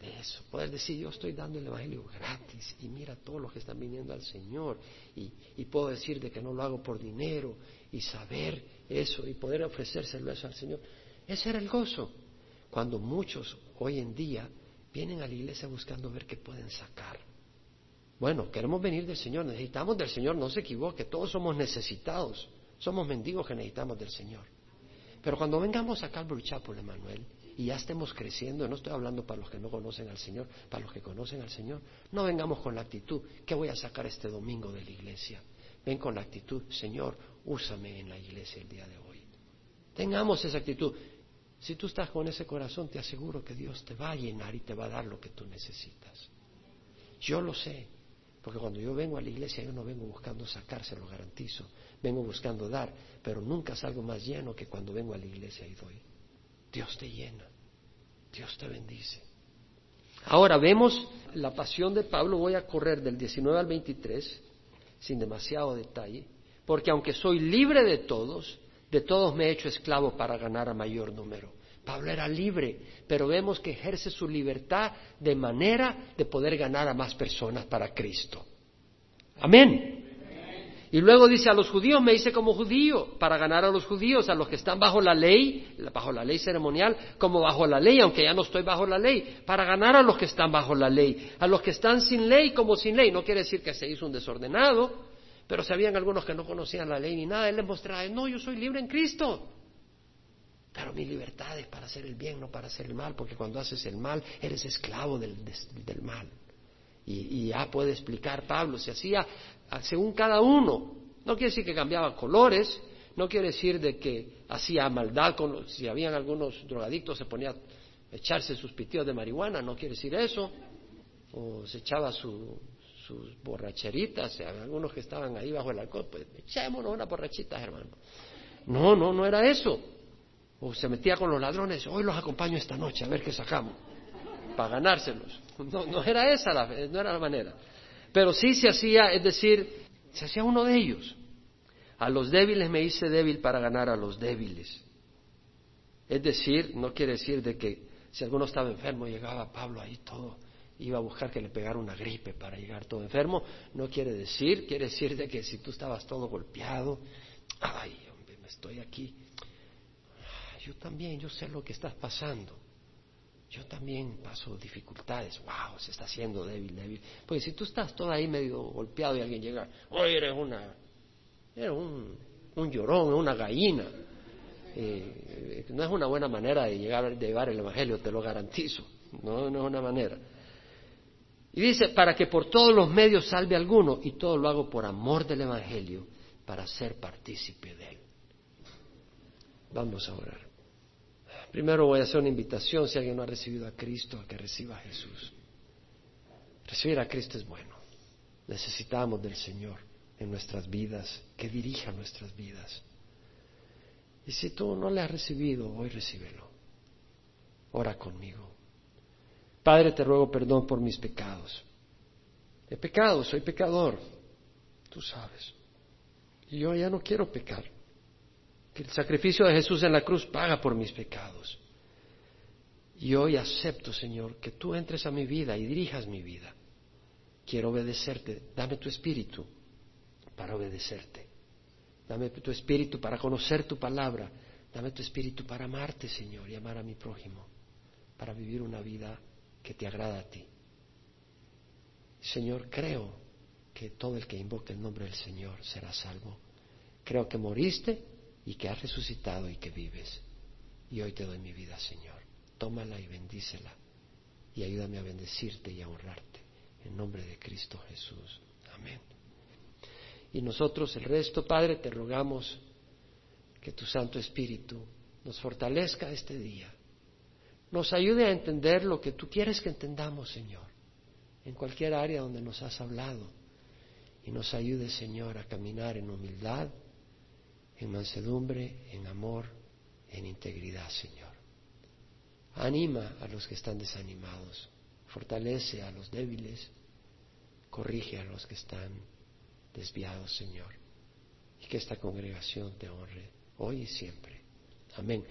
eso. Poder decir, yo estoy dando el Evangelio gratis y mira todos los que están viniendo al Señor. Y, y puedo decir de que no lo hago por dinero y saber eso y poder ofrecérselo eso al Señor. Ese era el gozo. Cuando muchos hoy en día vienen a la iglesia buscando ver qué pueden sacar. Bueno, queremos venir del Señor, necesitamos del Señor, no se equivoque, todos somos necesitados, somos mendigos que necesitamos del Señor. Pero cuando vengamos a Calvary Chapel, Emanuel, y ya estemos creciendo, no estoy hablando para los que no conocen al Señor, para los que conocen al Señor, no vengamos con la actitud, ¿qué voy a sacar este domingo de la iglesia? Ven con la actitud, Señor, úsame en la iglesia el día de hoy. Tengamos esa actitud. Si tú estás con ese corazón, te aseguro que Dios te va a llenar y te va a dar lo que tú necesitas. Yo lo sé, porque cuando yo vengo a la iglesia yo no vengo buscando sacarse, lo garantizo. Vengo buscando dar, pero nunca salgo más lleno que cuando vengo a la iglesia y doy. Dios te llena, Dios te bendice. Ahora vemos la pasión de Pablo, voy a correr del 19 al 23, sin demasiado detalle, porque aunque soy libre de todos, de todos me he hecho esclavo para ganar a mayor número. Pablo era libre, pero vemos que ejerce su libertad de manera de poder ganar a más personas para Cristo. Amén. Y luego dice a los judíos, me hice como judío, para ganar a los judíos, a los que están bajo la ley, bajo la ley ceremonial, como bajo la ley, aunque ya no estoy bajo la ley, para ganar a los que están bajo la ley, a los que están sin ley como sin ley. No quiere decir que se hizo un desordenado, pero si habían algunos que no conocían la ley ni nada, él les mostraba, no, yo soy libre en Cristo. Pero mi libertad es para hacer el bien, no para hacer el mal, porque cuando haces el mal, eres esclavo del, mal. Y, ya puede explicar Pablo, se hacía según cada uno. No quiere decir que cambiaba colores, no quiere decir de que hacía maldad, con, si habían algunos drogadictos se ponía a echarse sus pitidos de marihuana, no quiere decir eso. O se echaba su, sus borracheritas, algunos que estaban ahí bajo el alcohol, pues echémonos unas borrachitas, hermano. No, no, no era eso. O se metía con los ladrones, hoy los acompaño esta noche a ver qué sacamos, para ganárselos. No, no era esa la, no era la manera. Pero sí se hacía, es decir, se hacía uno de ellos. A los débiles me hice débil para ganar a los débiles. Es decir, no quiere decir de que si alguno estaba enfermo llegaba Pablo ahí todo iba a buscar que le pegara una gripe para llegar todo enfermo, no quiere decir, quiere decir de que si tú estabas todo golpeado, ay, hombre, me estoy aquí, yo también, yo sé lo que estás pasando. Yo también paso dificultades. Wow, se está haciendo débil, débil. Pues si tú estás todo ahí medio golpeado y alguien llega, oye, eres una, eres un, un llorón, una gallina. Eh, no es una buena manera de llegar de llevar el evangelio, te lo garantizo. No, no es una manera. Y dice, para que por todos los medios salve alguno, y todo lo hago por amor del Evangelio, para ser partícipe de él. Vamos a orar. Primero voy a hacer una invitación, si alguien no ha recibido a Cristo, a que reciba a Jesús. Recibir a Cristo es bueno. Necesitamos del Señor en nuestras vidas, que dirija nuestras vidas. Y si tú no le has recibido, hoy recíbelo. Ora conmigo. Padre, te ruego perdón por mis pecados. He pecado, soy pecador. Tú sabes. Y yo ya no quiero pecar. Que el sacrificio de Jesús en la cruz paga por mis pecados. Y hoy acepto, Señor, que tú entres a mi vida y dirijas mi vida. Quiero obedecerte. Dame tu espíritu para obedecerte. Dame tu espíritu para conocer tu palabra. Dame tu espíritu para amarte, Señor, y amar a mi prójimo. Para vivir una vida que te agrada a ti. Señor, creo que todo el que invoque el nombre del Señor será salvo. Creo que moriste y que has resucitado y que vives. Y hoy te doy mi vida, Señor. Tómala y bendícela. Y ayúdame a bendecirte y a honrarte. En nombre de Cristo Jesús. Amén. Y nosotros el resto, Padre, te rogamos que tu Santo Espíritu nos fortalezca este día, nos ayude a entender lo que tú quieres que entendamos, Señor, en cualquier área donde nos has hablado, y nos ayude, Señor, a caminar en humildad, en mansedumbre, en amor, en integridad, Señor. Anima a los que están desanimados, fortalece a los débiles, corrige a los que están desviados, Señor, y que esta congregación te honre hoy y siempre. Amén.